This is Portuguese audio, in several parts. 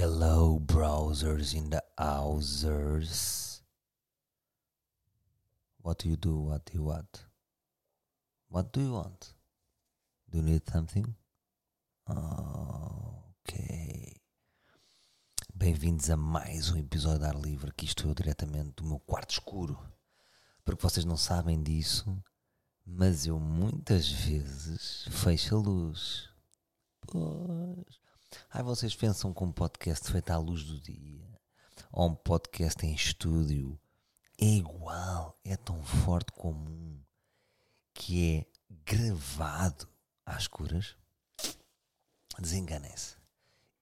Hello, browsers in the houses. What do you do? What do you want? What do you want? Do you need something? Ok. Bem-vindos a mais um episódio da Ar Livre. Aqui estou eu diretamente do meu quarto escuro. Porque vocês não sabem disso, mas eu muitas vezes fecho a luz. Pois. Ai, vocês pensam que um podcast feito à luz do dia ou um podcast em estúdio é igual, é tão forte como um que é gravado às escuras? Desenganem-se.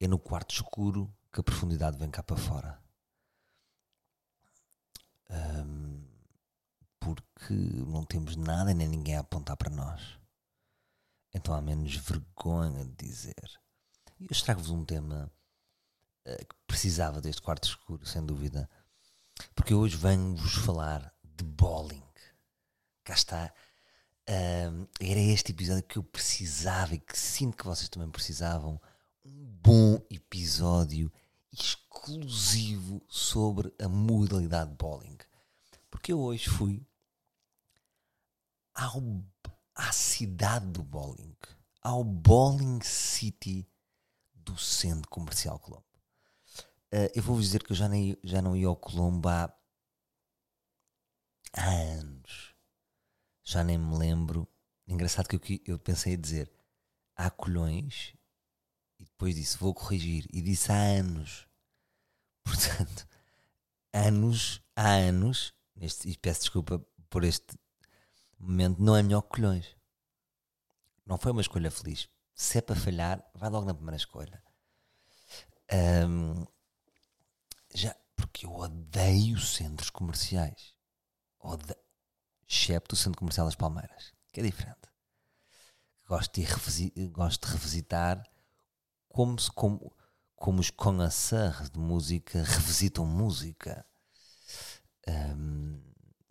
É no quarto escuro que a profundidade vem cá para fora. Ahm, porque não temos nada nem ninguém a apontar para nós. Então há menos vergonha de dizer. Eu trago-vos um tema eh, que precisava deste quarto escuro, sem dúvida. Porque hoje venho-vos falar de bowling. Cá está. Era este episódio que eu precisava e que sinto que vocês também precisavam. Um bom episódio exclusivo sobre a modalidade de bowling. Porque eu hoje fui ao, à cidade do bowling, ao Bowling City do Centro Comercial Colombo. Uh, eu vou-vos dizer que eu já, nem, já não ia ao Colombo há, há anos. Já nem me lembro. Engraçado que eu, eu pensei em dizer há colhões e depois disse vou corrigir e disse há anos. Portanto, anos, há anos, neste, e peço desculpa por este momento, não é melhor que colhões. Não foi uma escolha feliz. Se é para falhar, vai logo na primeira escolha. Ahm, já, porque eu odeio centros comerciais. Ode... Excepto o Centro Comercial das Palmeiras, que é diferente. Gosto de. Gosto de revisitar como, se, como, como os connoisseurs de música revisitam música. Ahm,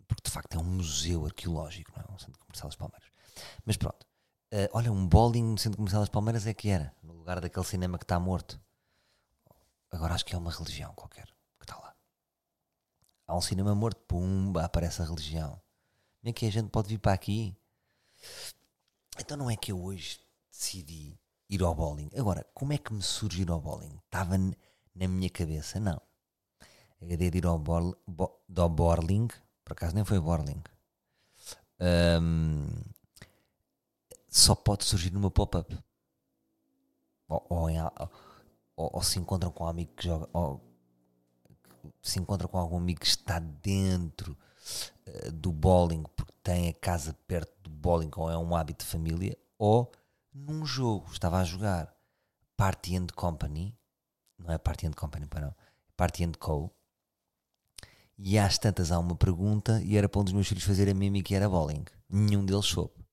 porque de facto é um museu arqueológico, não é? Um Centro Comercial das Palmeiras. Mas pronto. Uh, olha, um bowling no Centro Comercial das Palmeiras é que era, no lugar daquele cinema que está morto. Agora acho que é uma religião qualquer que está lá. Há um cinema morto, pumba, aparece a religião. Nem que a gente pode vir para aqui. Então não é que eu hoje decidi ir ao bowling. Agora, como é que me surgiu ir ao bowling? Estava na minha cabeça? Não. A ideia de ir ao, bo, bowling, por acaso nem foi bowling. Um, só pode surgir numa pop-up. Ou, ou, ou, ou, se encontram com um amigo que joga. Ou se encontram com algum amigo que está dentro uh, do bowling porque tem a casa perto do bowling ou é um hábito de família. Ou num jogo, estava a jogar Party and Company. Não é Party and Company, para não. Party and Co. E às tantas há uma pergunta e era para um dos meus filhos fazer a mímica que era bowling. Nenhum deles soube.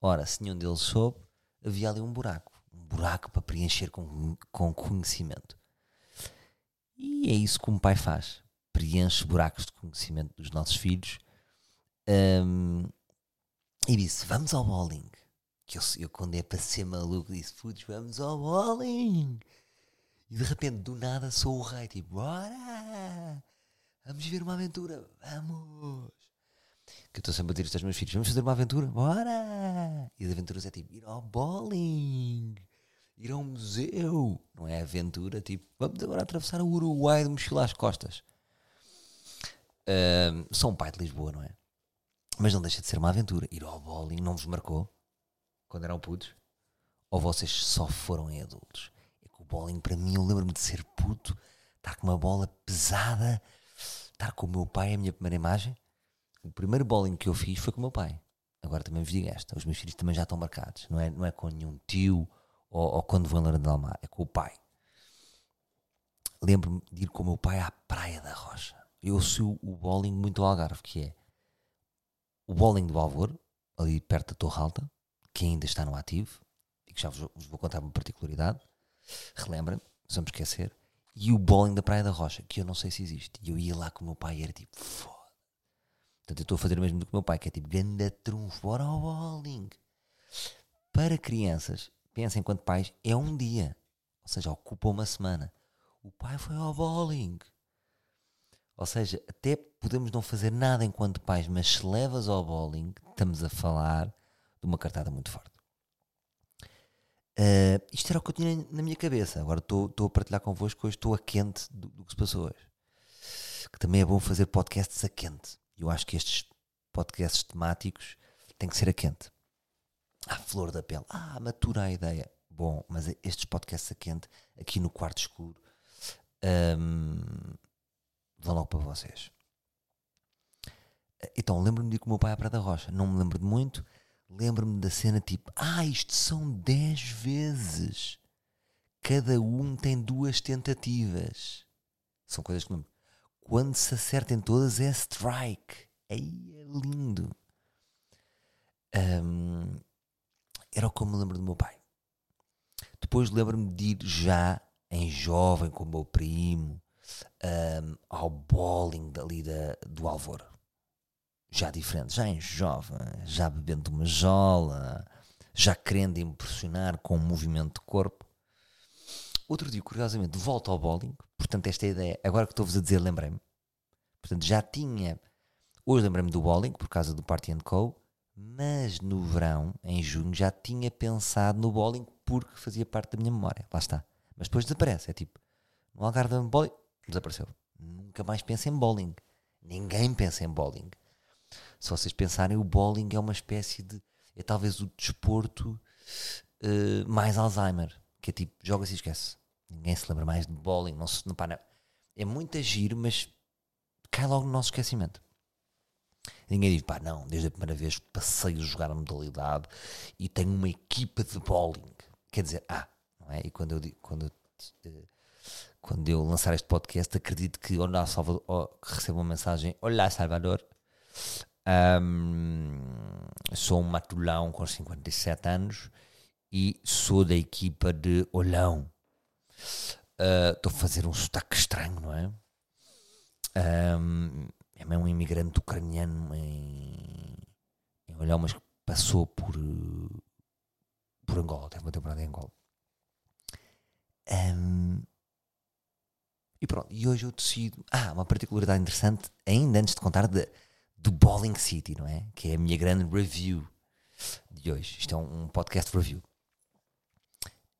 Ora, se nenhum deles soube, havia ali um buraco. Um buraco para preencher com, com conhecimento. E é isso que um pai faz. Preenche buracos de conhecimento dos nossos filhos. Um, e disse: Vamos ao bowling. Que eu, eu, quando é para ser maluco, disse: Putz, vamos ao bowling. E de repente, do nada, sou o rei. Tipo, bora! Vamos ver uma aventura. Vamos! Que eu estou sempre a dizer isto aos meus filhos: vamos fazer uma aventura? Bora! E as aventuras é tipo ir ao bowling, ir ao museu. Não é aventura tipo vamos agora atravessar o Uruguai de mochila às costas. Um, sou um pai de Lisboa, não é? Mas não deixa de ser uma aventura. Ir ao bowling não vos marcou quando eram putos? Ou vocês só foram em adultos? É que o bowling, para mim, eu lembro-me de ser puto, estar com uma bola pesada, estar com o meu pai, a minha primeira imagem o primeiro bowling que eu fiz foi com o meu pai. Agora também vos digo esta: os meus filhos também já estão marcados. Não é, não é com nenhum tio ou, ou quando em Lourdes de Almar, é com o pai. Lembro-me de ir com o meu pai à Praia da Rocha. Eu sou o bowling muito ao Algarve, que é o bowling do Alvor, ali perto da Torre Alta, que ainda está no ativo, e que já vos, vos vou contar uma particularidade. Relembrem, vamos esquecer. E o bowling da Praia da Rocha, que eu não sei se existe. E eu ia lá com o meu pai e era tipo, foda Portanto, eu estou a fazer o mesmo do que o meu pai, que é tipo, ganda trunfo, bora ao bowling. Para crianças, pensem enquanto pais, é um dia. Ou seja, ocupa uma semana. O pai foi ao bowling. Ou seja, até podemos não fazer nada enquanto pais, mas se levas ao bowling, estamos a falar de uma cartada muito forte. Uh, isto era o que eu tinha na minha cabeça. Agora estou a partilhar convosco, hoje estou a quente do, do, que se passou hoje. Que também é bom fazer podcasts a quente. Eu acho que estes podcasts temáticos têm que ser a quente. Ah, flor da pele. Ah, matura a ideia. Bom, mas estes podcasts a quente, aqui no quarto escuro, um, vão logo para vocês. Então, lembro-me de ir com o meu pai à Praia da Rocha. Não me lembro de muito. Lembro-me da cena tipo: Ah, isto são 10 vezes. Cada um tem duas tentativas. São coisas que não. Quando se acertem todas é strike. Aí é lindo. Um, era o que eu me lembro do meu pai. Depois lembro-me de ir já em jovem com o meu primo um, ao bowling dali da, do Alvor. Já diferente, já em jovem, já bebendo uma jola, já querendo impressionar com o movimento de corpo. Outro dia, curiosamente, volto ao bowling. Portanto, esta ideia, agora que estou-vos a dizer, lembrei-me. Portanto, já tinha. Hoje lembrei-me do bowling por causa do Party and Co. Mas no verão, em junho, já tinha pensado no bowling porque fazia parte da minha memória. Lá está. Mas depois desaparece. É tipo, no Algarve bowling, desapareceu. Nunca mais pensa em bowling. Ninguém pensa em bowling. Se vocês pensarem, o bowling é uma espécie de. É talvez o desporto uh, mais Alzheimer. Que é tipo, joga-se e esquece. Ninguém se lembra mais de bowling. Não se, não, pá, não. É muito agir, mas cai logo no nosso esquecimento. Ninguém diz, pá, não, desde a primeira vez passei a jogar a modalidade e tenho uma equipa de bowling. Quer dizer, ah, não é? E quando eu, quando eu, quando eu lançar este podcast, acredito que Olá Salvador, oh, recebo uma mensagem: Olá Salvador, um, sou um matulão com 57 anos e sou da equipa de Olão. Ah, estou uh, a fazer um sotaque estranho, não é? Um, é mesmo um imigrante ucraniano em, em Olhão, mas que passou por, por Angola, teve uma temporada em Angola. Um, e pronto, e hoje eu decido. Ah, uma particularidade interessante, ainda antes de contar, de, do Bowling City, não é? Que é a minha grande review de hoje. Isto é um, um podcast review.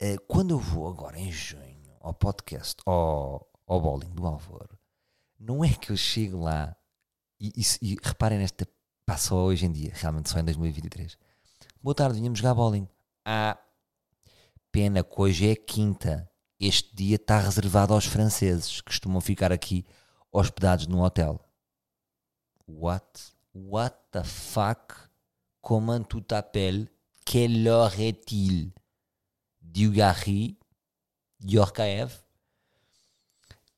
Uh, quando eu vou agora em junho ao podcast, ao, ao Bowling do Alvor, não é que eu chego lá e, e, e reparem nesta. Passa hoje em dia, realmente só em 2023. Boa tarde, vinhamos jogar bowling. Ah, pena que hoje é quinta. Este dia está reservado aos franceses, que costumam ficar aqui hospedados num hotel. What? What the fuck? Comment tu t'appelles? Quelle heure est-il? Diugari? Yorkaev?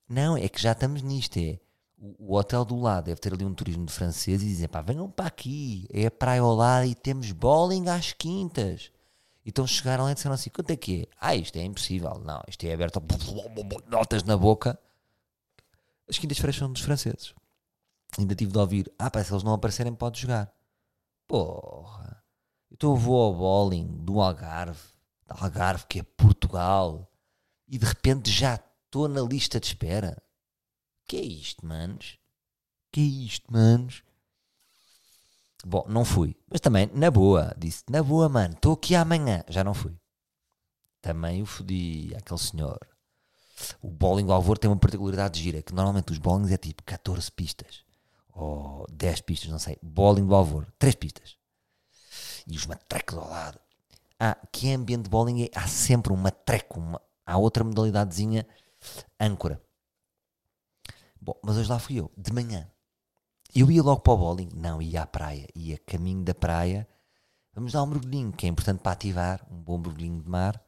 Não, é que já estamos nisto. É o, hotel do lado deve ter ali um turismo de francês e dizem, pá, venham para aqui, é a praia ao lado e temos bowling às quintas. Então chegaram lá e disseram assim, quanto é que é? Ah, isto é impossível. Não, isto é aberto, notas na boca. As quintas-feiras são dos franceses. Ainda tive de ouvir, ah, pá, se eles não aparecerem pode jogar. Porra. Então eu vou ao bowling do Algarve, do Algarve que é Portugal, e de repente já estou na lista de espera. Que é isto, manos? Que é isto, manos? Bom, não fui. Mas também, na boa, disse, na boa, mano, estou aqui amanhã. Já não fui. Também o fodi aquele senhor. O bowling do Alvor tem uma particularidade de gira, que normalmente os bowlings é tipo 14 pistas. Ou 10 pistas, não sei. Bowling do Alvor, 3 pistas. E os matrecos ao lado. Ah, que é ambiente de bowling é, há sempre um matreco, uma, há outra modalidadezinha âncora. Bom, mas hoje lá fui eu, de manhã. Eu ia logo para o bowling? Não, ia à praia. Ia caminho da praia. Vamos dar um mergulhinho, que é importante para ativar. Um bom mergulhinho de mar.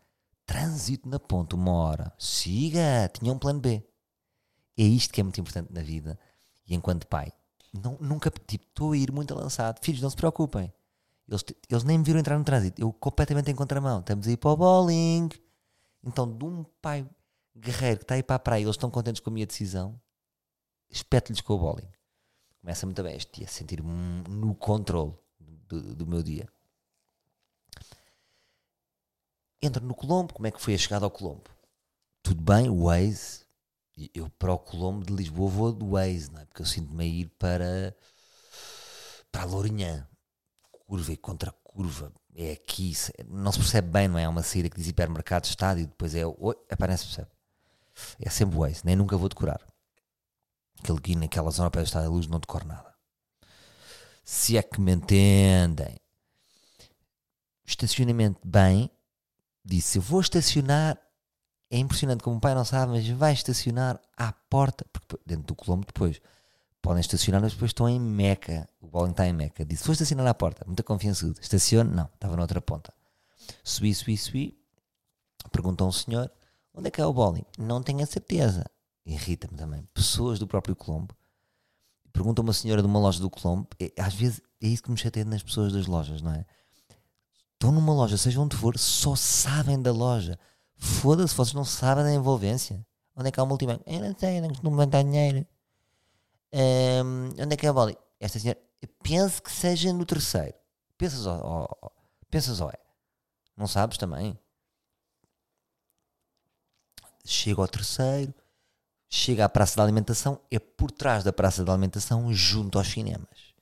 Trânsito na ponta, uma hora. Siga! Tinha um plano B. É isto que é muito importante na vida. E enquanto pai, não, nunca, tipo, estou a ir muito lançado. Filhos, não se preocupem. Eles, eles nem me viram entrar no trânsito. Eu completamente em contramão. Estamos a ir para o bowling. Então, de um pai guerreiro que está a ir para a praia, eles estão contentes com a minha decisão espeto-lhes com o bowling. Começa muito bem este a sentir-me no controle do, do, meu dia. Entro no Colombo, como é que foi a chegada ao Colombo? Tudo bem, o Waze, Eu para o Colombo de Lisboa vou do Waze, não é? Porque eu sinto-me a ir para, para a Lourinhã. Curva e contra curva. É aqui. Não se percebe bem, não é? É uma saída que diz hipermercado, estádio, depois é. Oi, aparece, percebe. É sempre Waze, nem nunca vou decorar. Aquele guia naquela zona para estar a luz não decoro nada. Se é que me entendem. Estacionamento bem. Disse, eu vou estacionar. É impressionante como o pai não sabe, mas vai estacionar à porta. Porque dentro do Colombo depois podem estacionar, mas depois estão em Meca. O bowling está em Meca. Disse, vou estacionar à porta. Muita confiança. Estacione? Não, estava na outra ponta. Subi, subi, subi. Perguntou um senhor, onde é que é o bowling? Não tenho a certeza irrita-me também, pessoas do próprio Colombo. Pergunta uma senhora de uma loja do Colombo, é, às vezes é isso que me chateia nas pessoas das lojas, não é? Estão numa loja, seja onde for, só sabem da loja. Foda-se, vocês não sabem da envolvência. Onde é que há o multibanco? Eu não sei, não costumo levantar dinheiro. Um, onde é que é a bola? Esta senhora, penso que seja no terceiro. Pensas, ó, ó, pensas, ó, é. Não sabes também? Chega ao terceiro, chega à praça da alimentação, é por trás da praça da alimentação, junto aos cinemas.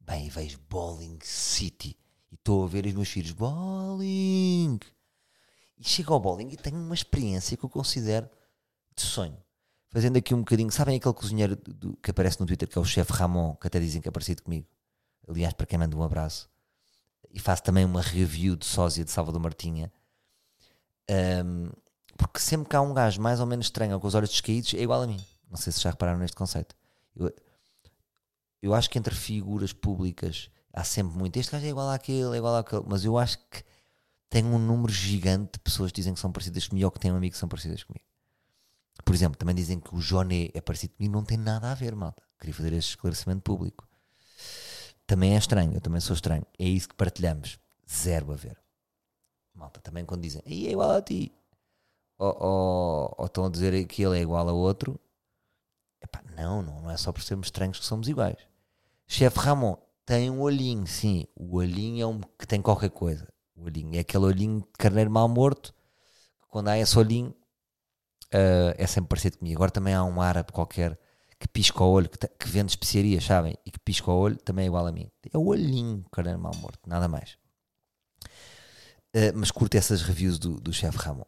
Bem, e vejo Bowling City. E estou a ver os meus filhos, bowling! E chego ao bowling e tenho uma experiência que eu considero de sonho. Fazendo aqui um bocadinho, sabem aquele cozinheiro do, que aparece no Twitter, que é o chefe Ramon, que até dizem que é parecido comigo. Aliás, para quem manda um abraço. E faço também uma review de sósia de Salvador Martinha. Um, porque sempre que há um gajo mais ou menos estranho ou com os olhos descaídos, é igual a mim. Não sei se já repararam neste conceito. Eu, eu acho que entre figuras públicas há sempre muito. Este gajo é igual àquele, é igual àquele. Mas eu acho que tem um número gigante de pessoas que dizem que são parecidas comigo ou que têm um amigo que são parecidas comigo. Por exemplo, também dizem que o Joné é parecido comigo. Não tem nada a ver, malta. Queria fazer este esclarecimento público. Também é estranho, eu também sou estranho. É isso que partilhamos. Zero a ver. Malta, também quando dizem, aí é igual a ti ou, ou, ou, estão a dizer que ele é igual a outro. Epá, não, não, não é só por sermos estranhos que somos iguais. Chefe Ramon tem um olhinho, sim. O olhinho é um que tem qualquer coisa. O olhinho é aquele olhinho de carneiro mal morto. Quando há esse olhinho, uh, é sempre parecido comigo. Agora também há um árabe qualquer que pisca o olho, que, que vende especiarias, sabem? E que pisca o olho também é igual a mim. É o olhinho carneiro mal morto, nada mais. Uh, mas curto essas reviews do, do chefe Ramon.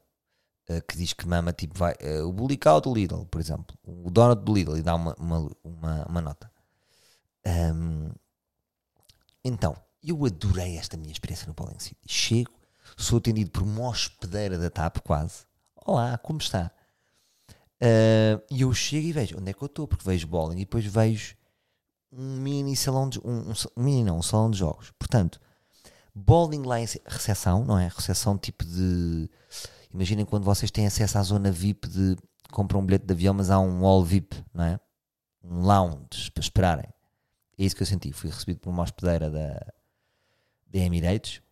Eh, que diz que mama tipo vai. Uh, o Bulical do Lidl, por exemplo. O Donut do Lidl e dá uma, uma, uma, uma nota. Um, então, eu adorei esta minha experiência no Bowling City. Chego, sou atendido por uma hospedeira da TAP quase. Olá, como está? Uh, e eu chego e vejo onde é que eu estou, porque vejo bowling e depois vejo um mini salão de um, um, mini não, um salão de jogos. Portanto, bowling lá em recepção, não é? Recepção tipo de Imaginem quando vocês têm acesso à zona VIP de compram um bilhete de avião, mas há um all VIP, não é? Um lounge para esperarem. É isso que eu senti. Fui recebido por uma hospedeira da, da Emirates,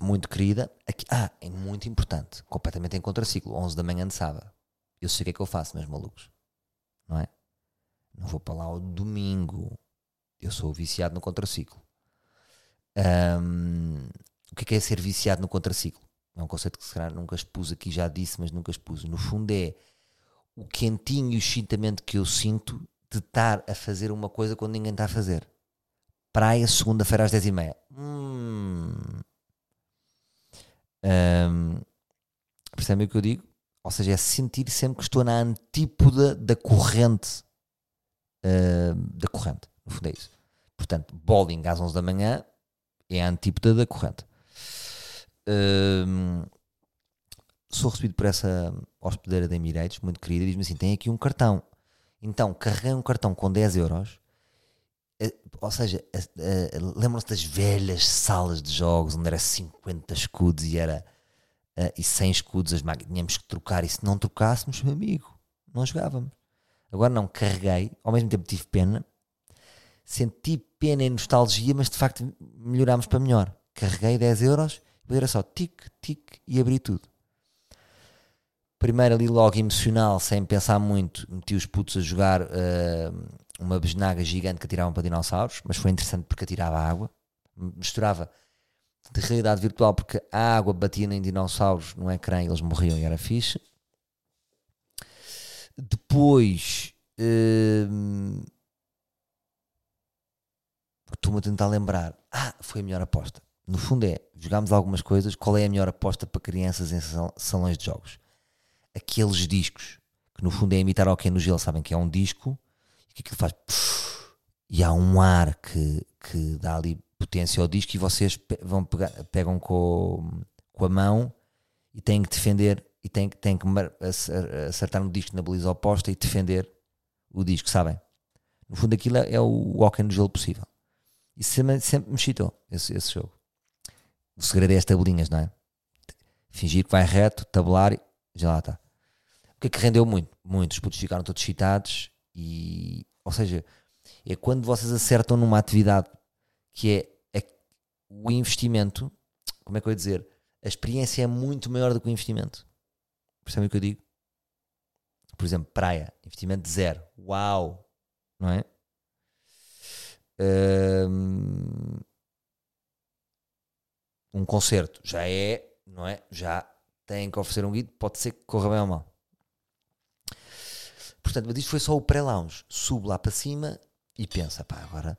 muito querida. Aqui, ah, é muito importante, completamente em contraciclo, 11 da manhã de sábado. Eu sei o que é que eu faço, meus malucos, não é? Não vou para lá ao domingo. Eu sou viciado no contraciclo. Um, o que é, que é ser viciado no contraciclo? É um conceito que se calhar nunca expus aqui, já disse, mas nunca expus. No fundo é o quentinho e o excitamento que eu sinto de estar a fazer uma coisa quando ninguém está a fazer. Praia, segunda-feira às 10h30. Hum. Um, percebem o que eu digo? Ou seja, é sentir sempre que estou na antípoda da corrente. Uh, da corrente, no fundo é isso. Portanto, bowling às 11 da manhã é a antípoda da corrente sou recebido por essa hospedeira de Emirates, muito querida, e diz-me assim: tem aqui um cartão. Então, carreguei um cartão com 10 euros. Eh, ou seja, lembram-se das velhas salas de jogos onde era 50 escudos e era uh, e 100 escudos as máquinas. Tínhamos que trocar e se não trocássemos, meu amigo, não jogávamos. Agora não, carreguei, ao mesmo tempo tive pena, senti pena e nostalgia, mas de facto melhorámos para melhor. Carreguei 10 euros era só tic, tic e abri tudo. Primeiro ali logo emocional, sem pensar muito, meti os putos a jogar uh, uma besnaga gigante que atiravam para dinossauros, mas foi interessante porque atirava água, misturava de realidade virtual porque a água batia em dinossauros no ecrã e eles morriam e era fixe. Depois. hum, Estou-me a tentar lembrar. Ah, foi a melhor aposta. No fundo é, jogámos algumas coisas. Qual é a melhor aposta para crianças em sal- salões de jogos? Aqueles discos, que no fundo é imitar que no gelo, sabem que é um disco, e que aquilo faz. E há um ar que, que dá ali potência ao disco e vocês pe- vão pegar, pegam com, com a mão e têm que defender e têm, têm que acertar no disco na baliza oposta e defender o disco, sabem? No fundo aquilo é, é o hockey no gelo possível. E sempre, sempre me excitou esse, esse jogo. O segredo é as tabelinhas, não é? Fingir que vai reto, tabular e já lá está. O que é que rendeu muito? Muitos putos ficaram todos excitados e, ou seja, é quando vocês acertam numa atividade que é o investimento, como é que eu ia dizer? A experiência é muito maior do que o investimento. Percebem o que eu digo? Por exemplo, praia, investimento zero. Uau! Não é? Um concerto já é, não é? Já tem que oferecer um guide, pode ser que corra bem ou mal. Portanto, mas isto foi só o pré-lounge. Subo lá para cima e pensa, pá, agora.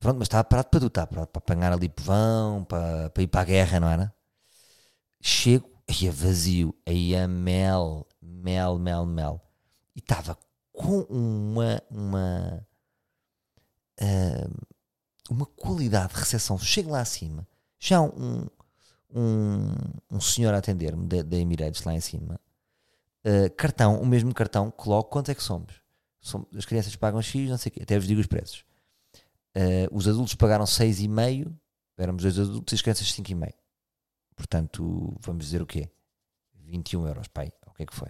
Pronto, mas estava parado para está parado para apanhar ali povão, para, para ir para a guerra, não era? Chego, aí é vazio, aí é mel, mel, mel, mel. E estava com uma, uma, ah, uma qualidade de recepção. Chego lá acima, já um, um, um senhor a atender-me da, Emirates lá em cima. Uh, cartão, o mesmo cartão, coloco quanto é que somos. Som- as crianças pagam X, não sei o quê, até vos digo os preços. Uh, os adultos pagaram 6,5, éramos dois adultos e as crianças 5,5. Portanto, vamos dizer o quê? 21 euros, pai, o que é que foi?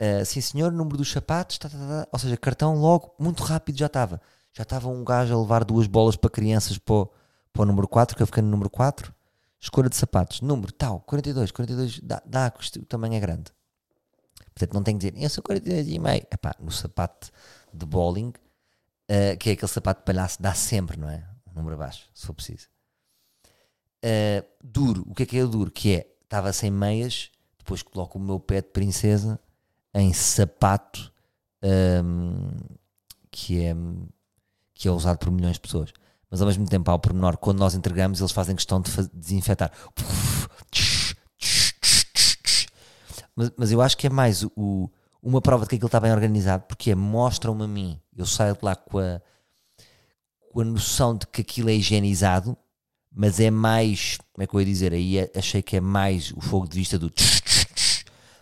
Uh, sim senhor, número dos sapatos, tá, tá, tá, tá. ou seja, cartão logo, muito rápido já estava. Já estava um gajo a levar duas bolas para crianças para o, para o número 4, que eu fiquei no número 4. Escolha de sapatos, número tal, 42, 42, dá, dá o tamanho é grande. Portanto, não tem que dizer, eu sou 42 e meio. Epá, no sapato de bowling, uh, que é aquele sapato de palhaço, dá sempre, não é? Um número abaixo, se for preciso. Uh, duro, o que é que é duro? Que é, estava sem meias, depois coloco o meu pé de princesa em sapato um, que, é, que é usado por milhões de pessoas. Mas ao mesmo tempo, ao pormenor, quando nós entregamos, eles fazem questão de desinfetar. Mas, mas eu acho que é mais o, uma prova de que aquilo está bem organizado, porque é mostram-me a mim, eu saio de lá com a, com a noção de que aquilo é higienizado, mas é mais, como é que eu ia dizer? Aí é- achei que é mais o fogo de vista do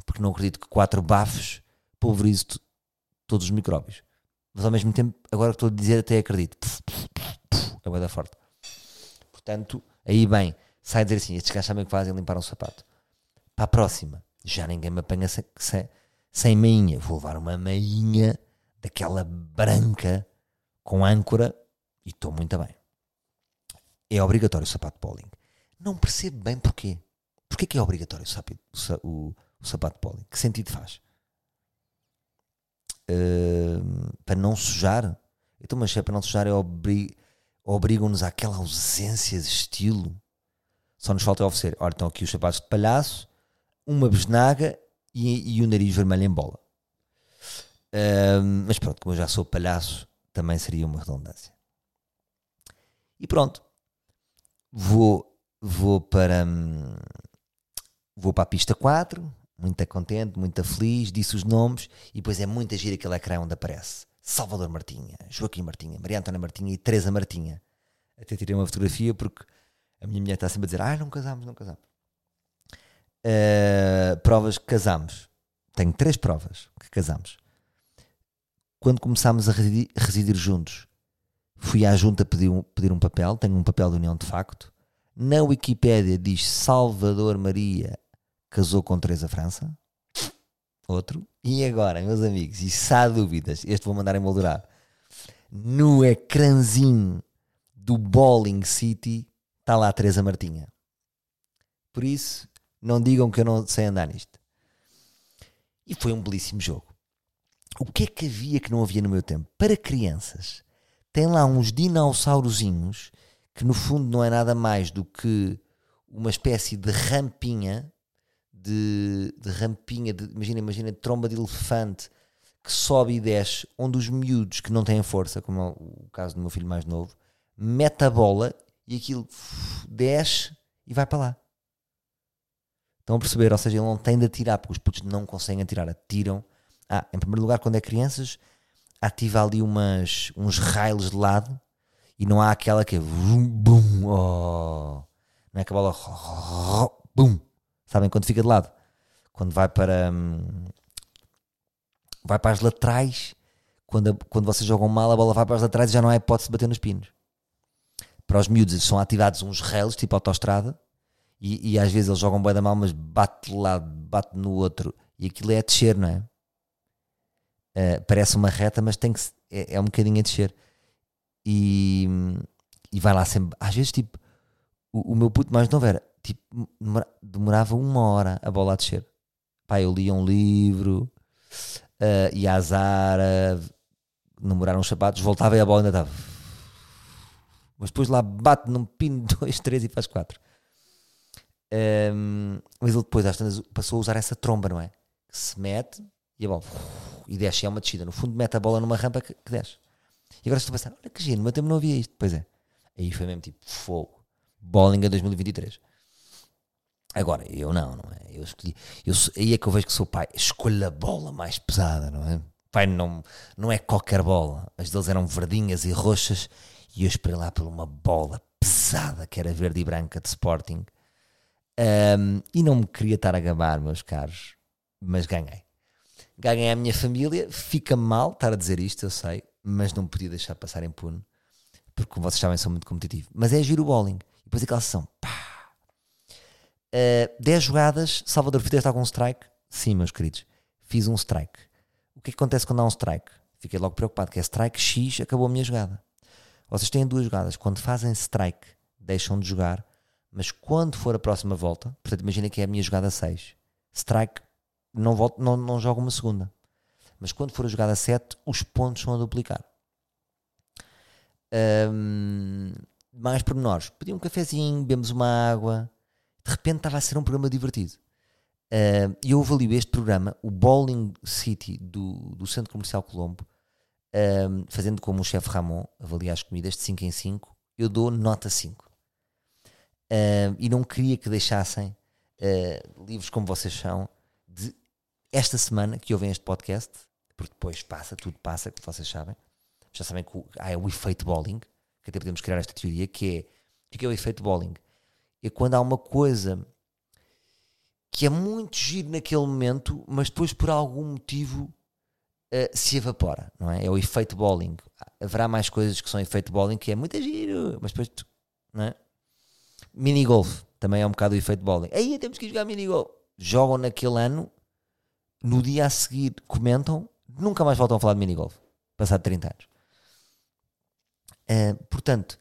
porque não acredito que quatro bafos pulverize to- todos os micróbios. Mas ao mesmo tempo, agora que estou a dizer, até acredito. É bué da forte. Portanto, aí bem, sai dizer assim: estes gajos sabem que fazem, limpar um sapato. Para a próxima, já ninguém me apanha sem, sem, sem meinha. Vou levar uma meinha daquela branca com âncora e estou muito bem. É obrigatório o sapato de bowling. Não percebo bem porquê. Porquê que é obrigatório o sapato, o, o- o sapato de bowling? Que sentido faz? Ahm, para não sujar? Então, mas é para não sujar, é obri- obrigam-nos àquela ausência de estilo. Só nos falta oferecer. Ora, estão aqui os sapatos de palhaço, uma besnaga e, e o nariz vermelho em bola. Ahm, mas pronto, como eu já sou palhaço, também seria uma redundância. E pronto. Vou, vou para. hum, Vou para a pista 4, muito contente, muito feliz, disse os nomes e depois é muita gira aquele ecrã onde aparece Salvador Martinha, Joaquim Martinha, Maria Antônia Martinha e Teresa Martinha. Até tirei uma fotografia porque a minha mulher está sempre a dizer: Ah, não casamos, não casamos. Uh, provas que casamos. Tenho três provas que casamos. Quando começámos a residir, residir juntos, fui à junta pedir um, pedir um papel. Tenho um papel de união de facto. Na Wikipédia diz Salvador Maria casou com Teresa França. Outro. E agora, meus amigos, e se há dúvidas, este vou mandar emoldurar. No ecrãzinho do Bowling City está lá a Teresa Martinha. Por isso, não digam que eu não sei andar nisto. E foi um belíssimo jogo. O que é que havia que não havia no meu tempo? Para crianças, tem lá uns dinossaurozinhos que no fundo não é nada mais do que uma espécie de rampinha de, de rampinha, de, imagina, imagina tromba de elefante que sobe e desce, onde os miúdos que não têm força, como é o caso do meu filho mais novo, mete a bola e aquilo desce e vai para lá. Estão a perceber? Ou seja, ele não tem de atirar, porque os putos não conseguem atirar, atiram. Ah, em primeiro lugar, quando é crianças, ativa ali umas, uns raios de lado e não há aquela que é bum, oh, não é que a bola bum, sabem quando fica de lado? Quando vai para hum, vai para as laterais, quando, a, quando vocês jogam mal, a bola vai para as laterais e já não há hipótese de bater nos pinos. Para os miúdos são ativados uns rails, tipo autostrada, e, e às vezes eles jogam bem da mal, mas bate de lado, bate no outro, e aquilo é a descer, não é? Uh, parece uma reta, mas tem que é, é um bocadinho a descer. E, e vai lá sempre. Às vezes, tipo, o, o meu puto mais novo era tipo, demorava uma hora a bola a descer. Pá, eu lia um livro, uh, ia à Zara, namoraram os sapatos, voltava e a bola ainda estava. Mas depois lá bate num pino, dois, três e faz quatro. Um, mas ele depois às tantas passou a usar essa tromba, não é? Que se mete e a bola e desce, é uma descida. No fundo, mete a bola numa rampa que, que desce. E agora estou a pensar: olha que giro, no meu tempo não havia isto. Pois é. Aí foi mesmo tipo fogo. Bowling a 2023. Agora, eu não, não é? Eu escolhi. Eu, aí é que eu vejo que sou pai. Escolho a bola mais pesada, não é? Pai, não, não é qualquer bola. As deles eram verdinhas e roxas e eu esperei lá por uma bola pesada que era verde e branca de Sporting. Um, e não me queria estar a gabar, meus caros, mas ganhei. Ganhei a minha família. Fica mal estar a dizer isto, eu sei, mas não podia deixar passar impune, porque, vocês sabem, sou muito competitivo. Mas é giro o bowling. E depois aquela sessão, pá, Uh, eh, 10 jogadas, Salvador, fizeste algum strike? Sim, meus queridos, fiz um strike. O que, é que acontece quando há um strike? Fiquei logo preocupado, que é strike X, acabou a minha jogada. Vocês têm duas jogadas, quando fazem strike, deixam de jogar, mas quando for a próxima volta, portanto, imagina que é a minha jogada 6, strike, não, volto, não, não jogo uma segunda. Mas quando for a jogada 7, os pontos são a duplicar. Um, mais pormenores. Pedi um cafezinho, bebemos uma água, de repente estava a ser um programa divertido. Uh, e eu avalio este programa, o Bowling City do, do Centro Comercial Colombo, uh, fazendo como o chefe Ramon, avalia as comidas de 5 em 5, eu dou nota 5. Uh, ah, e não queria que deixassem livros como vocês são, de esta semana que ouvem este podcast, porque depois passa, tudo passa, como vocês sabem. Já sabem que há o efeito bowling, que até podemos criar esta teoria, que é o que é o efeito bowling? é quando há uma coisa que é muito giro naquele momento, mas depois por algum motivo uh, se evapora, não é? É o efeito bowling. Haverá mais coisas que são efeito bowling que é muito giro, mas depois, não é? Mini golf também é um bocado o efeito bowling. Aí temos que jogar mini golf. Jogam naquele ano, no dia a seguir comentam, nunca mais voltam a falar de mini golf, passado 30 anos. Uh, portanto,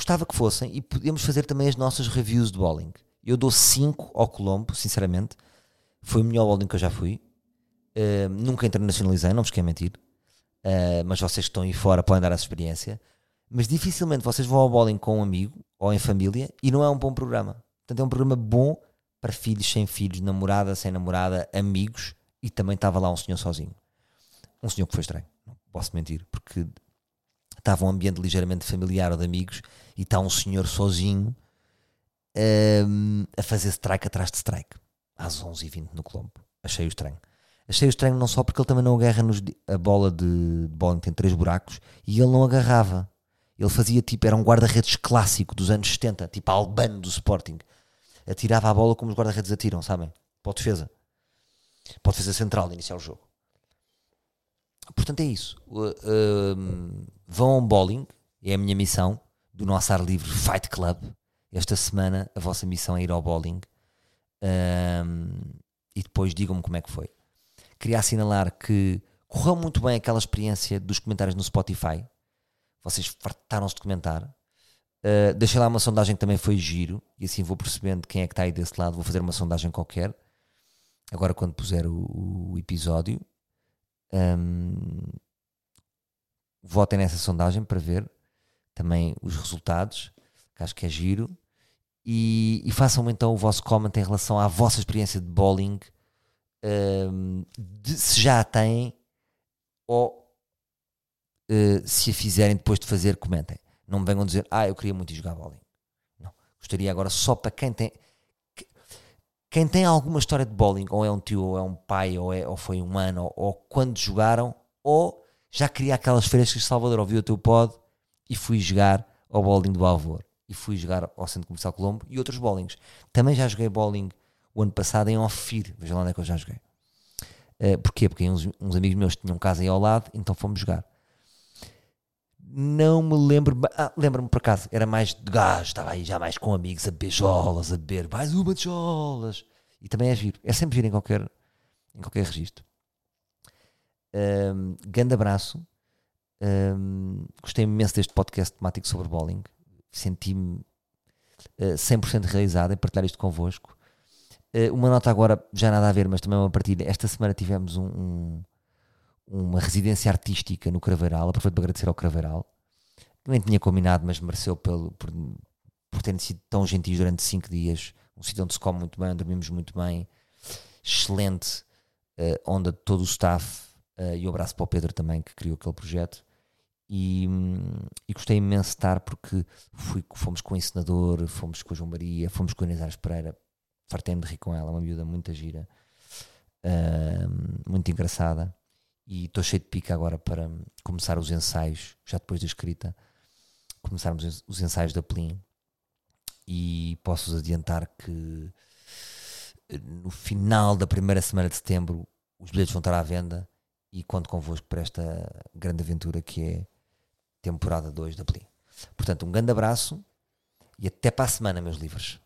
Gostava que fossem e podemos fazer também as nossas reviews de bowling. Eu dou 5 ao Colombo, sinceramente. Foi o melhor bowling que eu já fui. Uh, nunca internacionalizei, não vos quero mentir. Uh, mas vocês que estão aí fora podem dar essa experiência. Mas dificilmente vocês vão ao bowling com um amigo ou em família e não é um bom programa. Portanto, é um programa bom para filhos sem filhos, namorada sem namorada, amigos. E também estava lá um senhor sozinho. Um senhor que foi estranho, não posso mentir, porque estava um ambiente ligeiramente familiar ou de amigos e está um senhor sozinho um, a fazer strike atrás de strike às 11h20 no Colombo. Achei-o estranho. Achei-o estranho não só porque ele também não agarra nos, a bola de, de bola tem três buracos e ele não agarrava. Ele fazia tipo, era um guarda-redes clássico dos anos 70, tipo albano do Sporting. Atirava a bola como os guarda-redes atiram, sabem? Para a defesa. Para a defesa central de iniciar o jogo. Portanto, é isso. Uh, vão ao bowling, é a minha missão do nosso ar livre Fight Club. Esta semana a vossa missão é ir ao bowling um, e depois digam-me como é que foi. Queria assinalar que correu muito bem aquela experiência dos comentários no Spotify. Vocês fartaram-se de comentar. Uh, deixei lá uma sondagem que também foi giro e assim vou percebendo quem é que está aí desse lado. Vou fazer uma sondagem qualquer. Agora, quando puser o, o episódio, um, votem nessa sondagem para ver também os resultados, que acho que é giro. E, e façam então o vosso comment em relação à vossa experiência de bowling, um, de, se já a têm ou uh, se a fizerem depois de fazer, comentem. Não me venham dizer, ah, eu queria muito jogar bowling. Não. Gostaria agora só para quem tem. Quem tem alguma história de bowling, ou é um tio, ou é um pai, ou, é, ou foi um ano, ou, ou quando jogaram, ou já queria aquelas feiras que Salvador ouviu o teu pod e fui jogar ao bowling do Alvor e fui jogar ao Centro Comercial Colombo e outros bowlings. Também já joguei bowling o ano passado em Ofir, veja lá onde é que eu já joguei. Uh, porquê? Porque uns, uns, amigos meus tinham casa aí ao lado, então fomos jogar. Não me lembro, ah, lembro-me por acaso, era mais de gás, estava aí já mais com amigos a beijolas, a beber, mais uma de jolas. E também é giro, é sempre giro em qualquer, em qualquer registro. Um, grande abraço. Um, gostei imenso deste podcast temático sobre bowling. Senti-me uh, eh, 100% realizado em partilhar isto convosco. Uh, uma nota agora, já nada a ver, mas também uma partilha. Esta semana tivemos um, um, uma residência artística no Craveiral. Aproveito para agradecer ao Craveiral. Nem tinha combinado, mas mereceu pelo, por, por terem sido tão gentis durante 5 dias. Um sítio onde se come muito bem, dormimos muito bem. Excelente uh, onda de todo o staff Uh, e um abraço para o Pedro também, que criou aquele projeto. E, e gostei imenso de estar porque fui, fomos com o encenador, fomos com a João Maria, fomos com a Inês Ares Pereira. Fartei-me de rir com ela, uma miúda muito gira, uh, muito engraçada. E estou cheio de pica agora para começar os ensaios, já depois da escrita, começarmos os ensaios da Plim. E posso-vos adiantar que no final da primeira semana de setembro os bilhetes vão estar à venda e conto convosco para esta grande aventura que é temporada 2 da Plim. Portanto, um grande abraço e até para a semana, meus livros.